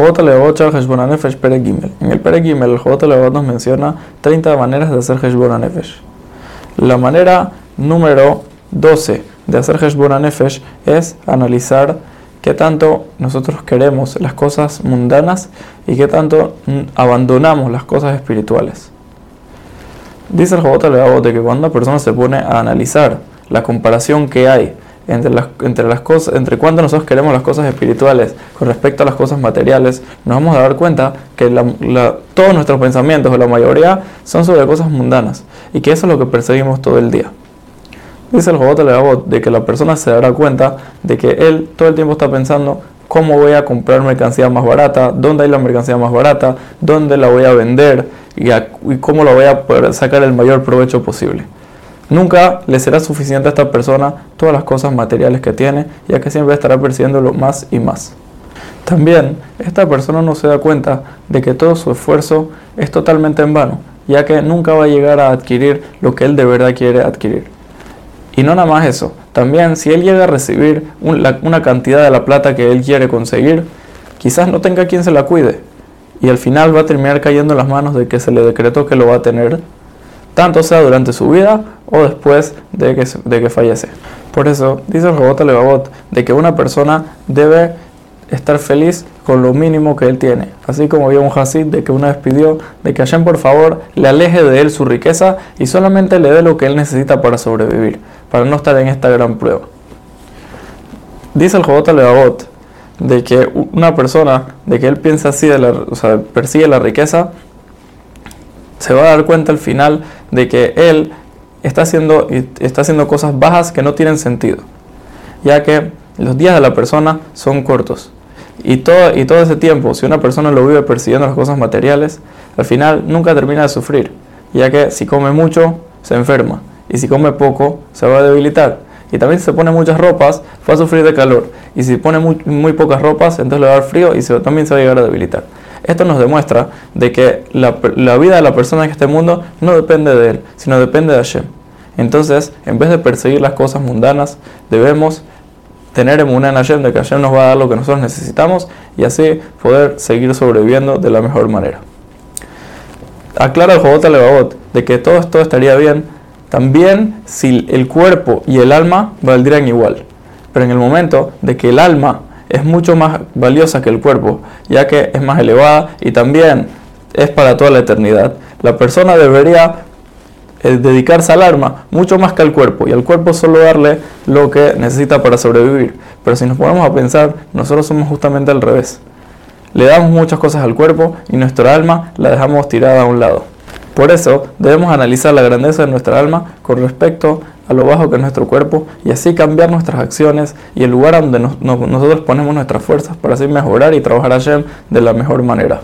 Jobot Levot Heshbon Nefesh Pere Gimel. En el Pere Gimel, el Jobot nos menciona 30 maneras de hacer Heshbon Nefesh. La manera número 12 de hacer Heshbon Nefesh es analizar qué tanto nosotros queremos las cosas mundanas y qué tanto abandonamos las cosas espirituales. Dice el Jobot Levot de que cuando una persona se pone a analizar la comparación que hay entre las, entre las cosas, entre cuánto nosotros queremos las cosas espirituales con respecto a las cosas materiales, nos vamos a dar cuenta que todos nuestros pensamientos, o la mayoría, son sobre cosas mundanas y que eso es lo que perseguimos todo el día. Dice el Jobot Levavot de que la persona se dará cuenta de que él todo el tiempo está pensando cómo voy a comprar mercancía más barata, dónde hay la mercancía más barata, dónde la voy a vender y, y cómo la voy a poder sacar el mayor provecho posible. Nunca le será suficiente a esta persona todas las cosas materiales que tiene, ya que siempre estará persiguiéndolo más y más. También esta persona no se da cuenta de que todo su esfuerzo es totalmente en vano, ya que nunca va a llegar a adquirir lo que él de verdad quiere adquirir. Y no nada más eso, también si él llega a recibir una cantidad de la plata que él quiere conseguir, quizás no tenga quien se la cuide, y al final va a terminar cayendo en las manos de que se le decretó que lo va a tener tanto sea durante su vida o después de que, de que fallece. Por eso dice el robot Levavot de que una persona debe estar feliz con lo mínimo que él tiene. Así como había un Hasid de que una vez pidió de que Hashem por favor le aleje de él su riqueza y solamente le dé lo que él necesita para sobrevivir, para no estar en esta gran prueba. Dice el Jobot Levavot de que una persona, de que él piensa así, de la, o sea, persigue la riqueza, se va a dar cuenta al final de que él está haciendo, está haciendo cosas bajas que no tienen sentido, ya que los días de la persona son cortos. Y todo, y todo ese tiempo, si una persona lo vive persiguiendo las cosas materiales, al final nunca termina de sufrir, ya que si come mucho, se enferma, y si come poco, se va a debilitar. Y también si se pone muchas ropas, va a sufrir de calor. Y si pone muy, pocas ropas, entonces le va a dar frío y se, también se va a llegar a debilitar. Esto nos demuestra de que la, vida de la persona en este mundo no depende de él, sino depende de Hashem. Entonces, en vez de perseguir las cosas mundanas, debemos tener en Hashem de que Hashem nos va a dar lo que nosotros necesitamos y así poder seguir sobreviviendo de la mejor manera. Aclara el Jobot Levavot de que todo esto estaría bien también si el cuerpo y el alma valdrían igual. Pero en el momento de que el alma es mucho más valiosa que el cuerpo, ya que es más elevada y también es para toda la eternidad. La persona debería eh, dedicarse al alma mucho más que al cuerpo y al cuerpo solo darle lo que necesita para sobrevivir. Pero si nos ponemos a pensar, nosotros somos justamente al revés. Le damos muchas cosas al cuerpo y nuestra alma la dejamos tirada a un lado. Por eso debemos analizar la grandeza de nuestra alma con respecto a lo bajo que es nuestro cuerpo y así cambiar nuestras acciones y el lugar donde nosotros ponemos nuestras fuerzas para así mejorar y trabajar a Hashem de la mejor manera.